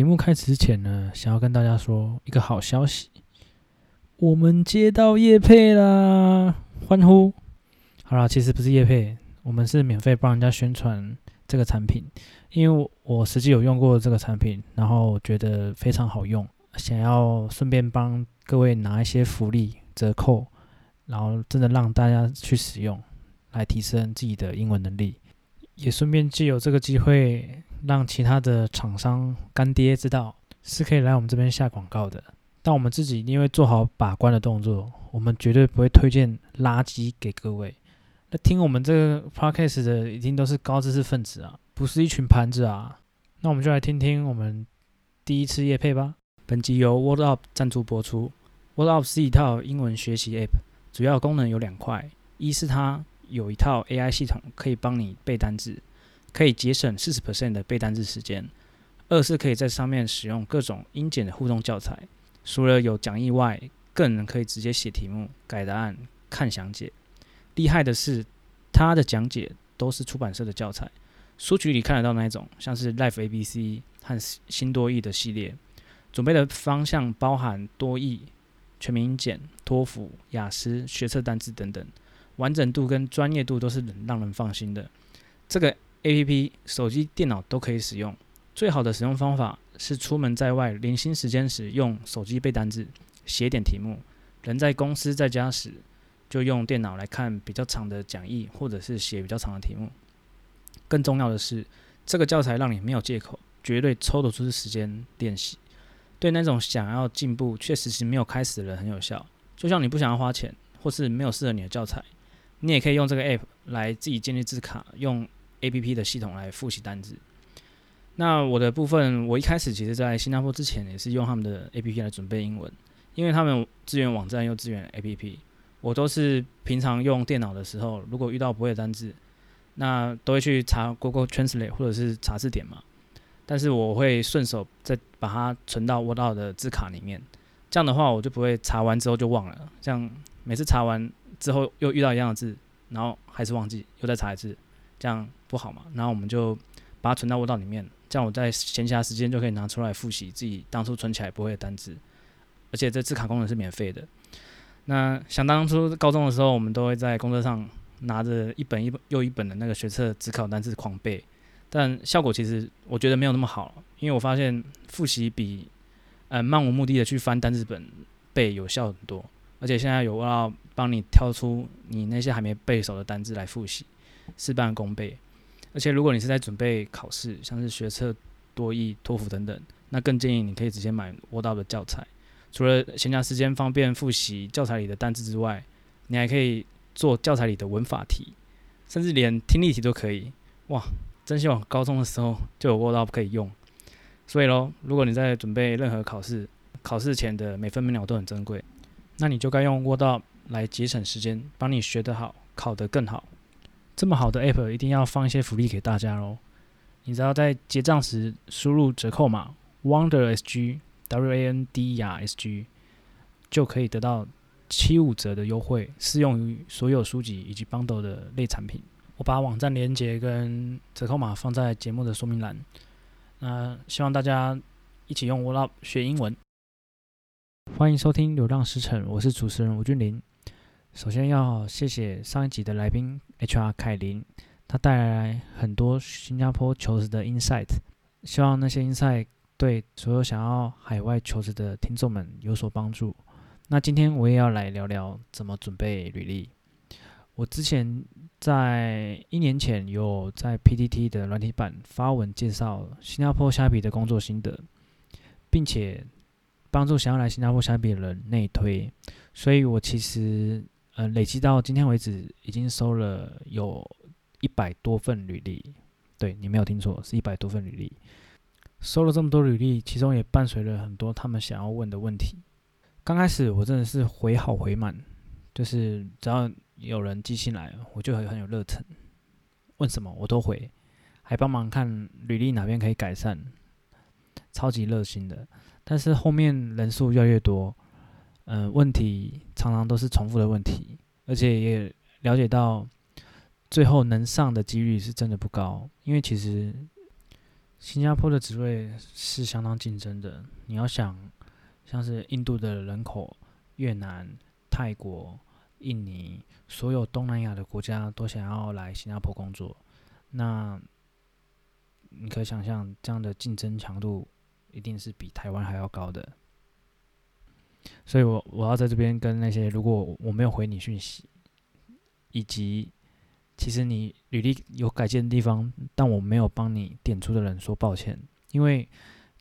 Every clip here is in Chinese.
节目开始之前呢，想要跟大家说一个好消息，我们接到叶配啦！欢呼！好啦，其实不是叶配，我们是免费帮人家宣传这个产品，因为我我实际有用过这个产品，然后觉得非常好用，想要顺便帮各位拿一些福利折扣，然后真的让大家去使用，来提升自己的英文能力，也顺便借由这个机会。让其他的厂商干爹知道是可以来我们这边下广告的，但我们自己因为做好把关的动作，我们绝对不会推荐垃圾给各位。那听我们这个 podcast 的一定都是高知识分子啊，不是一群盘子啊。那我们就来听听我们第一次夜配吧。本集由 WordUp 赞助播出。WordUp 是一套英文学习 App，主要功能有两块：一是它有一套 AI 系统，可以帮你背单字。可以节省四十 percent 的背单词时间。二是可以在上面使用各种英检的互动教材，除了有讲义外，更能可以直接写题目、改答案、看详解。厉害的是，它的讲解都是出版社的教材，书局里看得到那一种，像是 Life ABC 和新多益的系列。准备的方向包含多益、全民英检、托福、雅思、学测单字等等，完整度跟专业度都是让人放心的。这个。A.P.P. 手机、电脑都可以使用。最好的使用方法是出门在外、零星时间时用手机背单字、写点题目；人在公司在家时，就用电脑来看比较长的讲义，或者是写比较长的题目。更重要的是，这个教材让你没有借口，绝对抽得出时间练习。对那种想要进步却迟迟没有开始的人很有效。就像你不想要花钱，或是没有适合你的教材，你也可以用这个 App 来自己建立字卡用。A.P.P. 的系统来复习单字。那我的部分，我一开始其实在新加坡之前也是用他们的 A.P.P. 来准备英文，因为他们资源网站又资源 A.P.P. 我都是平常用电脑的时候，如果遇到不会的单字，那都会去查 Google Translate 或者是查字典嘛。但是我会顺手再把它存到 Word 的字卡里面，这样的话我就不会查完之后就忘了。像每次查完之后又遇到一样的字，然后还是忘记，又再查一次。这样不好嘛？然后我们就把它存到 Word 里面，这样我在闲暇时间就可以拿出来复习自己当初存起来不会的单词，而且这字卡功能是免费的。那想当初高中的时候，我们都会在公车上拿着一本一本又一本的那个学测指考单词狂背，但效果其实我觉得没有那么好，因为我发现复习比呃漫无目的的去翻单词本背有效很多，而且现在有要帮你挑出你那些还没背熟的单词来复习。事半功倍，而且如果你是在准备考试，像是学测、多益、托福等等，那更建议你可以直接买 WordUp 的教材。除了闲暇时间方便复习教材里的单字之外，你还可以做教材里的文法题，甚至连听力题都可以。哇，真希望高中的时候就有 WordUp 可以用。所以喽，如果你在准备任何考试，考试前的每分每秒都很珍贵，那你就该用 WordUp 来节省时间，帮你学得好，考得更好。这么好的 App 一定要放一些福利给大家喽！你只要在结账时输入折扣码 WanderSG W A N D E R S G，就可以得到七五折的优惠，适用于所有书籍以及 Bundle 的类产品。我把网站链接跟折扣码放在节目的说明栏。那希望大家一起用 WordUp 学英文。欢迎收听《流浪时辰》，我是主持人吴俊霖。首先要谢谢上一集的来宾 HR 凯琳，他带来很多新加坡求职的 insight，希望那些 insight 对所有想要海外求职的听众们有所帮助。那今天我也要来聊聊怎么准备履历。我之前在一年前有在 PTT 的软体版发文介绍新加坡虾皮的工作心得，并且帮助想要来新加坡虾皮的人内推，所以我其实。呃，累积到今天为止，已经收了有一百多份履历。对，你没有听错，是一百多份履历。收了这么多履历，其中也伴随了很多他们想要问的问题。刚开始我真的是回好回满，就是只要有人寄信来，我就很很有热忱，问什么我都回，还帮忙看履历哪边可以改善，超级热心的。但是后面人数越来越多。嗯、问题常常都是重复的问题，而且也了解到最后能上的几率是真的不高，因为其实新加坡的职位是相当竞争的。你要想，像是印度的人口、越南、泰国、印尼，所有东南亚的国家都想要来新加坡工作，那你可以想象，这样的竞争强度一定是比台湾还要高的。所以我我要在这边跟那些如果我没有回你讯息，以及其实你履历有改进的地方，但我没有帮你点出的人说抱歉，因为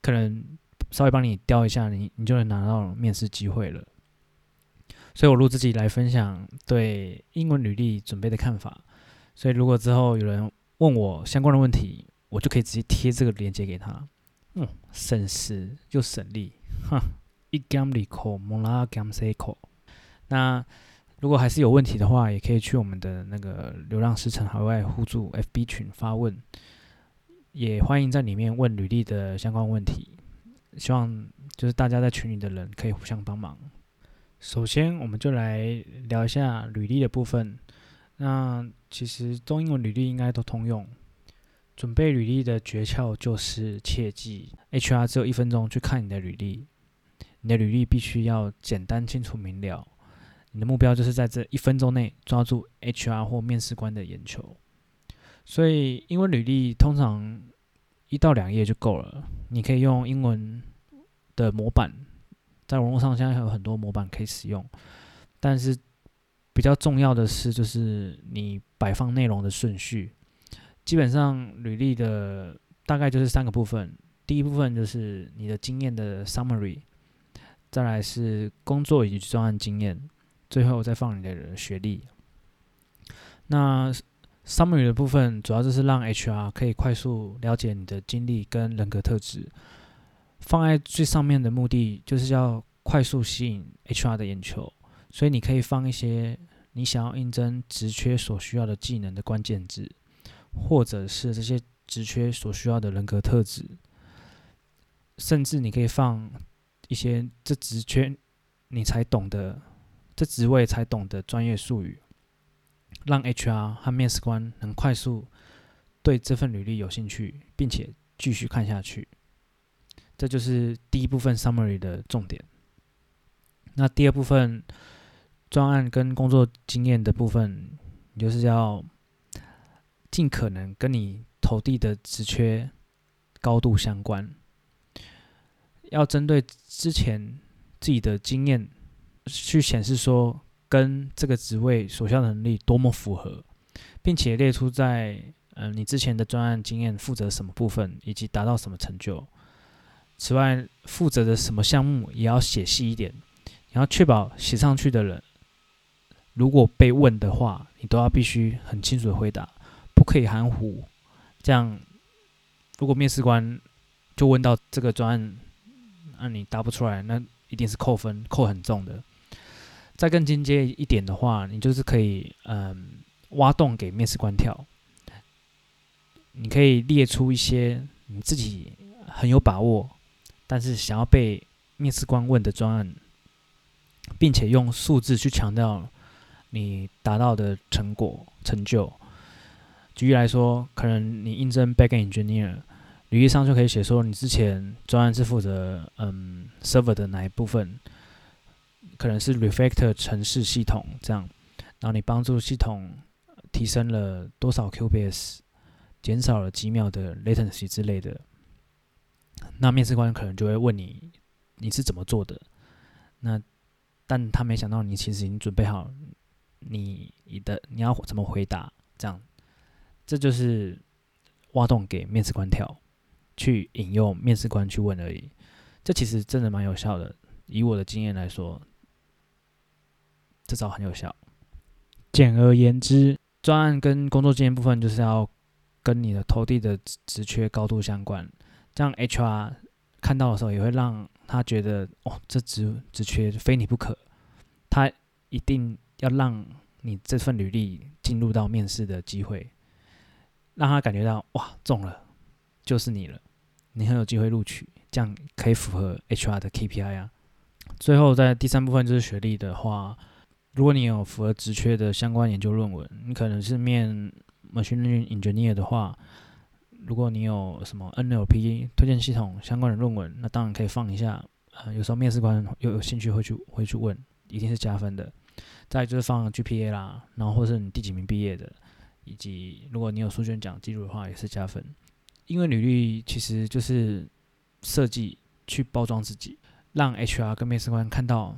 可能稍微帮你调一下，你你就能拿到面试机会了。所以我录自己来分享对英文履历准备的看法。所以如果之后有人问我相关的问题，我就可以直接贴这个链接给他。嗯，省时又省力，哈。一江里口，蒙拉江塞口。那如果还是有问题的话，也可以去我们的那个流浪师承海外互助 FB 群发问，也欢迎在里面问履历的相关问题。希望就是大家在群里的人可以互相帮忙。首先，我们就来聊一下履历的部分。那其实中英文履历应该都通用。准备履历的诀窍就是切记，HR 只有一分钟去看你的履历。你的履历必须要简单、清楚、明了。你的目标就是在这一分钟内抓住 HR 或面试官的眼球。所以，英文履历通常一到两页就够了。你可以用英文的模板，在网络上现在有很多模板可以使用。但是，比较重要的是，就是你摆放内容的顺序。基本上，履历的大概就是三个部分。第一部分就是你的经验的 summary。再来是工作以及专案经验，最后再放你的学历。那 summary 的部分主要就是让 HR 可以快速了解你的经历跟人格特质。放在最上面的目的就是要快速吸引 HR 的眼球，所以你可以放一些你想要应征职缺所需要的技能的关键字，或者是这些职缺所需要的人格特质，甚至你可以放。一些这职缺你才懂得，这职位才懂得专业术语，让 HR 和面试官能快速对这份履历有兴趣，并且继续看下去。这就是第一部分 summary 的重点。那第二部分专案跟工作经验的部分，就是要尽可能跟你投递的职缺高度相关。要针对之前自己的经验去显示说，跟这个职位所需要的能力多么符合，并且列出在嗯、你之前的专案经验负责什么部分，以及达到什么成就。此外，负责的什么项目也要写细一点，然后确保写上去的人，如果被问的话，你都要必须很清楚的回答，不可以含糊。这样，如果面试官就问到这个专案，那你答不出来，那一定是扣分，扣很重的。再更进阶一点的话，你就是可以，嗯，挖洞给面试官跳。你可以列出一些你自己很有把握，但是想要被面试官问的专案，并且用数字去强调你达到的成果成就。举例来说，可能你应征 Backend Engineer。履历上就可以写说，你之前专案是负责嗯 server 的哪一部分，可能是 refactor 程式系统这样，然后你帮助系统提升了多少 QPS，减少了几秒的 latency 之类的，那面试官可能就会问你你是怎么做的，那但他没想到你其实已经准备好你你的你要怎么回答，这样，这就是挖洞给面试官跳。去引诱面试官去问而已，这其实真的蛮有效的。以我的经验来说，这招很有效。简而言之，专案跟工作经验部分就是要跟你的投递的职缺高度相关，这样 HR 看到的时候也会让他觉得，哦，这职职缺非你不可，他一定要让你这份履历进入到面试的机会，让他感觉到哇，中了。就是你了，你很有机会录取，这样可以符合 HR 的 KPI 啊。最后，在第三部分就是学历的话，如果你有符合职缺的相关研究论文，你可能是面 Machine Learning Engineer 的话，如果你有什么 NLP 推荐系统相关的论文，那当然可以放一下。呃，有时候面试官又有兴趣会去会去问，一定是加分的。再就是放 GPA 啦，然后或是你第几名毕业的，以及如果你有书卷奖记录的话，也是加分。因为履历其实就是设计去包装自己，让 HR 跟面试官看到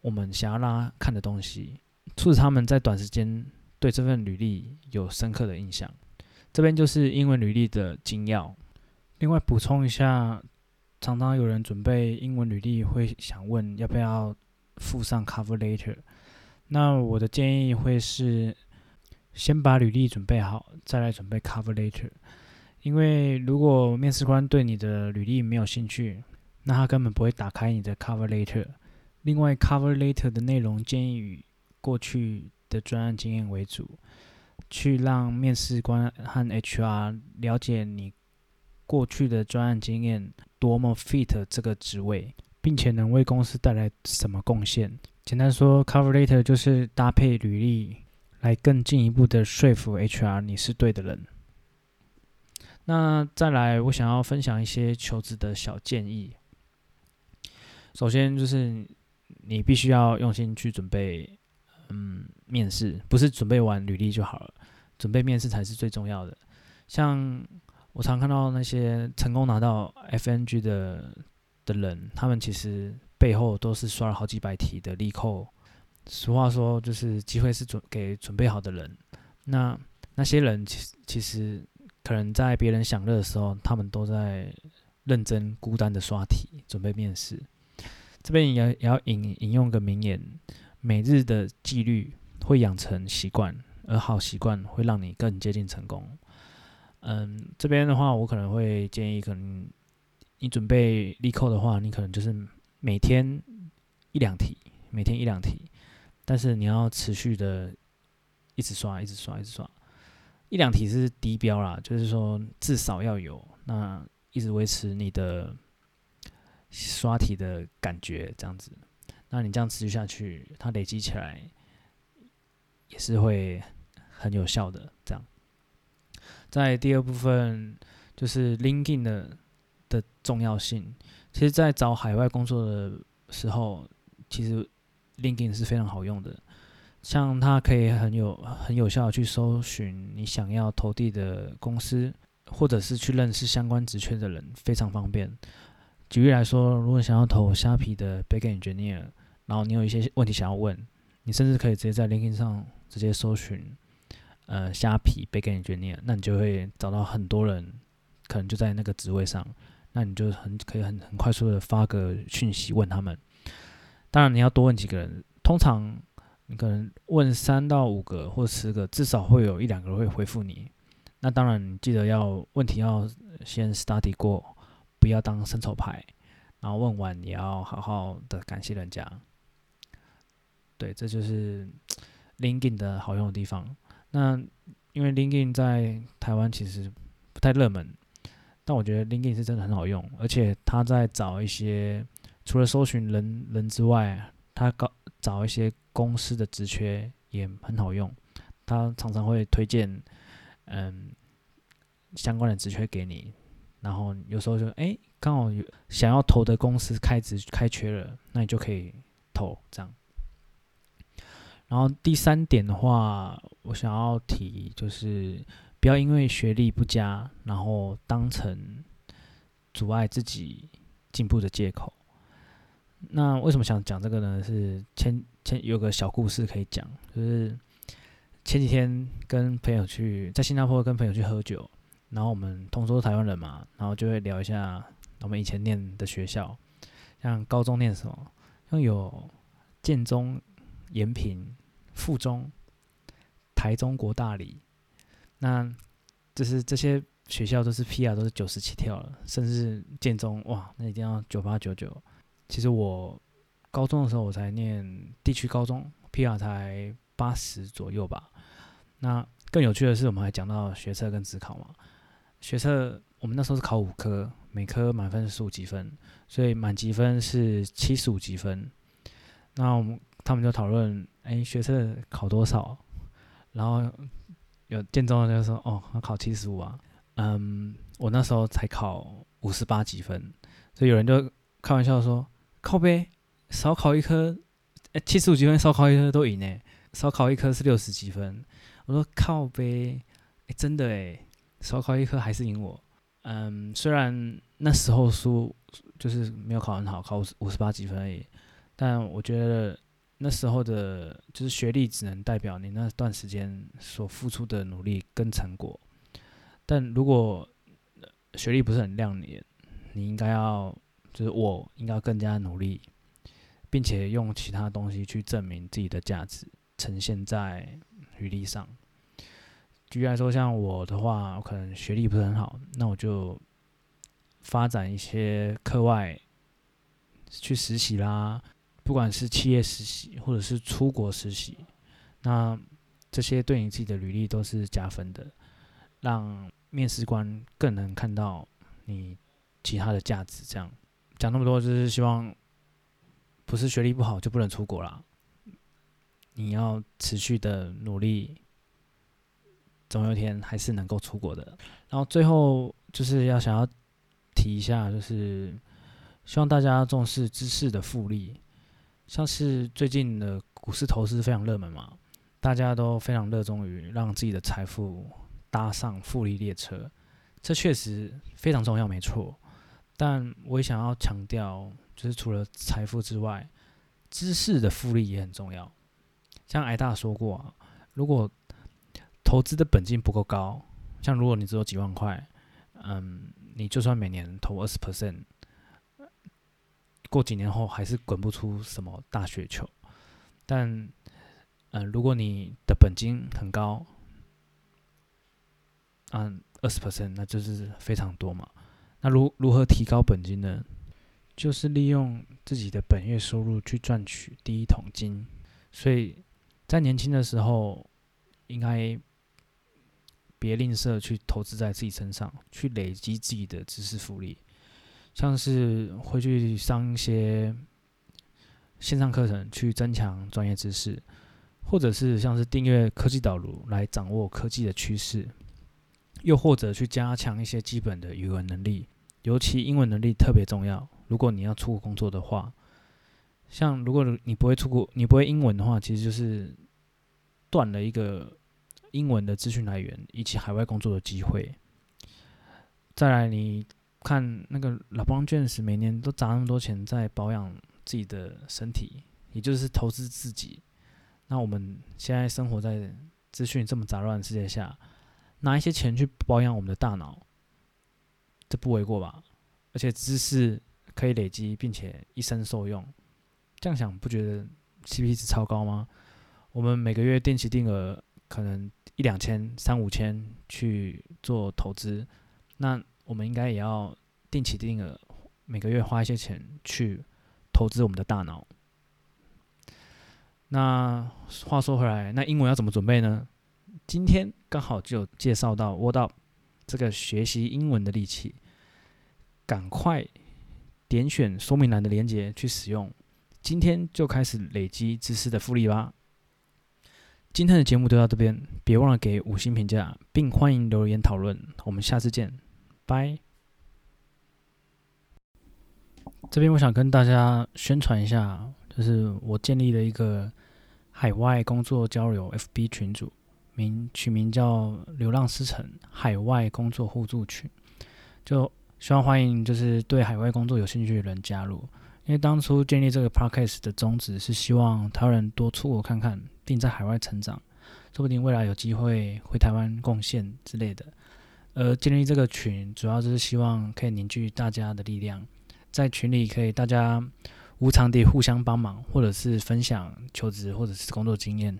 我们想要让他看的东西，促使他们在短时间对这份履历有深刻的印象。这边就是英文履历的精要。另外补充一下，常常有人准备英文履历会想问要不要附上 cover letter。那我的建议会是，先把履历准备好，再来准备 cover letter。因为如果面试官对你的履历没有兴趣，那他根本不会打开你的 cover letter。另外，cover letter 的内容建议以过去的专案经验为主。去让面试官和 HR 了解你过去的专案经验多么 fit 这个职位，并且能为公司带来什么贡献。简单说，cover letter 就是搭配履历来更进一步的说服 HR 你是对的人。那再来，我想要分享一些求职的小建议。首先就是你必须要用心去准备。嗯，面试不是准备完履历就好了，准备面试才是最重要的。像我常看到那些成功拿到 FNG 的的人，他们其实背后都是刷了好几百题的力扣。俗话说，就是机会是准给准备好的人。那那些人其实其实可能在别人享乐的时候，他们都在认真孤单的刷题，准备面试。这边也也要引引用个名言。每日的纪律会养成习惯，而好习惯会让你更接近成功。嗯，这边的话，我可能会建议，可能你准备力扣的话，你可能就是每天一两题，每天一两题，但是你要持续的一直刷，一直刷，一直刷。一两题是低标啦，就是说至少要有，那一直维持你的刷题的感觉，这样子。那你这样持续下去，它累积起来也是会很有效的。这样，在第二部分就是 LinkedIn 的的重要性。其实，在找海外工作的时候，其实 LinkedIn 是非常好用的。像它可以很有很有效的去搜寻你想要投递的公司，或者是去认识相关职缺的人，非常方便。举例来说，如果想要投虾皮的 Back Engineer，。然后你有一些问题想要问，你甚至可以直接在 LinkedIn 上直接搜寻，呃，虾皮 Back Engineer，那你就会找到很多人，可能就在那个职位上，那你就很可以很很快速的发个讯息问他们。当然你要多问几个人，通常你可能问三到五个或十个，至少会有一两个会回复你。那当然你记得要问题要先 study 过，不要当伸手牌，然后问完也要好好的感谢人家。对，这就是 LinkedIn 的好用的地方。那因为 LinkedIn 在台湾其实不太热门，但我觉得 LinkedIn 是真的很好用，而且他在找一些除了搜寻人人之外，他高找一些公司的职缺也很好用。他常常会推荐嗯相关的职缺给你，然后有时候就哎刚好有想要投的公司开职开缺了，那你就可以投这样。然后第三点的话，我想要提就是不要因为学历不佳，然后当成阻碍自己进步的借口。那为什么想讲这个呢？是前前有个小故事可以讲，就是前几天跟朋友去在新加坡跟朋友去喝酒，然后我们同桌台湾人嘛，然后就会聊一下我们以前念的学校，像高中念什么，像有建中、延平。附中、台中国大理，那就是这些学校都是 PR 都是九十七跳了，甚至建中哇，那一定要九八九九。其实我高中的时候我才念地区高中，PR 才八十左右吧。那更有趣的是，我们还讲到学测跟指考嘛。学测我们那时候是考五科，每科满分是十五积分，所以满级分是七十五积分。那我们他们就讨论。哎，学测考多少？然后有建中的就说：“哦，他考七十五啊。”嗯、我那时候才考五十八几分，所以有人就开玩笑说：“靠呗，少考一科，哎，七十五几分少考一科都赢呢，少考一科是六十几分。”我说：“靠北，哎，真的哎，少考一科还是赢我。”嗯，虽然那时候输就是没有考很好，考五十五十八几分而已，但我觉得那时候的，就是学历只能代表你那段时间所付出的努力跟成果。但如果学历不是很亮眼，你应该要，就是我应该更加努力，并且用其他东西去证明自己的价值，呈现在履历上。举例来说，像我的话，我可能学历不是很好，那我就发展一些课外去实习啦，不管是企业实习或者是出国实习，那这些对你自己的履历都是加分的，让面试官更能看到你其他的价值。这样讲那么多，就是希望不是学历不好就不能出国啦，你要持续的努力。总有一天还是能够出国的。然后最后就是要想要提一下，就是希望大家重视知识的复利。像是最近的股市投资非常热门嘛，大家都非常热衷于让自己的财富搭上复利列车，这确实非常重要，没错。但我也想要强调，就是除了财富之外，知识的复利也很重要。像艾大说过，如果投资的本金不够高，像如果你只有几万块，嗯，你就算每年投二十 percent，过几年后还是滚不出什么大雪球。但，嗯，如果你的本金很高，嗯，二十 percent，那就是非常多嘛。那如如何提高本金呢？就是利用自己的本月收入去赚取第一桶金。所以在年轻的时候，应该。别吝啬去投资在自己身上，去累积自己的知识复利，像是会去上一些线上课程去增强专业知识，或者是像是订阅科技岛读来掌握科技的趋势，又或者去加强一些基本的语文能力，尤其英文能力特别重要。如果你要出国工作的话，像如果你不会出国，你不会英文的话，其实就是断了一个。英文的资讯来源以及海外工作的机会。再来，你看那个 LeBron James 每年都砸那么多钱在保养自己的身体，也就是投资自己。那我们现在生活在资讯这么杂乱的世界下，拿一些钱去保养我们的大脑，这不为过吧？而且知识可以累积，并且一生受用。这样想不觉得 CP 值超高吗？我们每个月定期定额可能。一两千、三五千去做投资，那我们应该也要定期定额，每个月花一些钱去投资我们的大脑。那话说回来，那英文要怎么准备呢？今天刚好就介绍到 Word Up 这个学习英文的利器，赶快点选说明栏的链接去使用，今天就开始累积知识的复利吧。今天的节目就到这边，别忘了给五星评价，并欢迎留言讨论。我们下次见，拜。这边我想跟大家宣传一下，就是我建立了一个海外工作交流 FB 群组，名取名叫“流浪师城海外工作互助群”，就希望欢迎就是对海外工作有兴趣的人加入。因为当初建立这个 Podcast 的宗旨是希望台湾人多出国看看。并在海外成长，说不定未来有机会回台湾贡献之类的。而建立这个群，主要就是希望可以凝聚大家的力量，在群里可以大家无偿地互相帮忙，或者是分享求职或者是工作经验。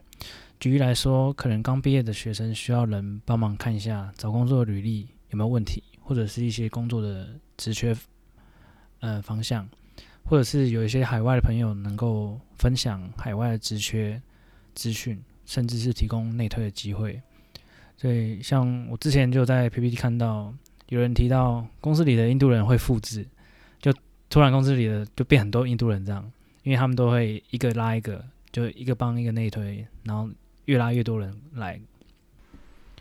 举例来说，可能刚毕业的学生需要人帮忙看一下找工作履历有没有问题，或者是一些工作的职缺呃方向，或者是有一些海外的朋友能够分享海外的职缺。资讯，甚至是提供内推的机会。所以，像我之前就在 PPT 看到有人提到，公司里的印度人会复制，就突然公司里的就变很多印度人这样，因为他们都会一个拉一个，就一个帮一个内推，然后越拉越多人来。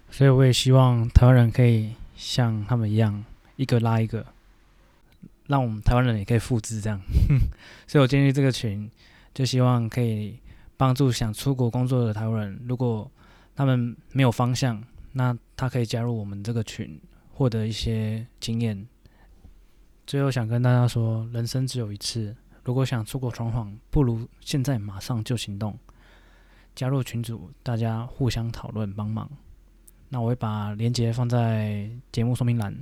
所以，我也希望台湾人可以像他们一样，一个拉一个，让我们台湾人也可以复制这样。所以我建立这个群，就希望可以帮助想出国工作的台湾人，如果他们没有方向，那他可以加入我们这个群，获得一些经验。最后想跟大家说，人生只有一次，如果想出国闯闯，不如现在马上就行动。加入群组，大家互相讨论帮忙。那我会把链接放在节目说明栏，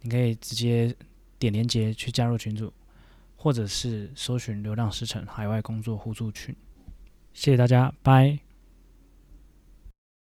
你可以直接点链接去加入群组，或者是搜寻“流浪师承海外工作互助群”。谢谢大家，拜。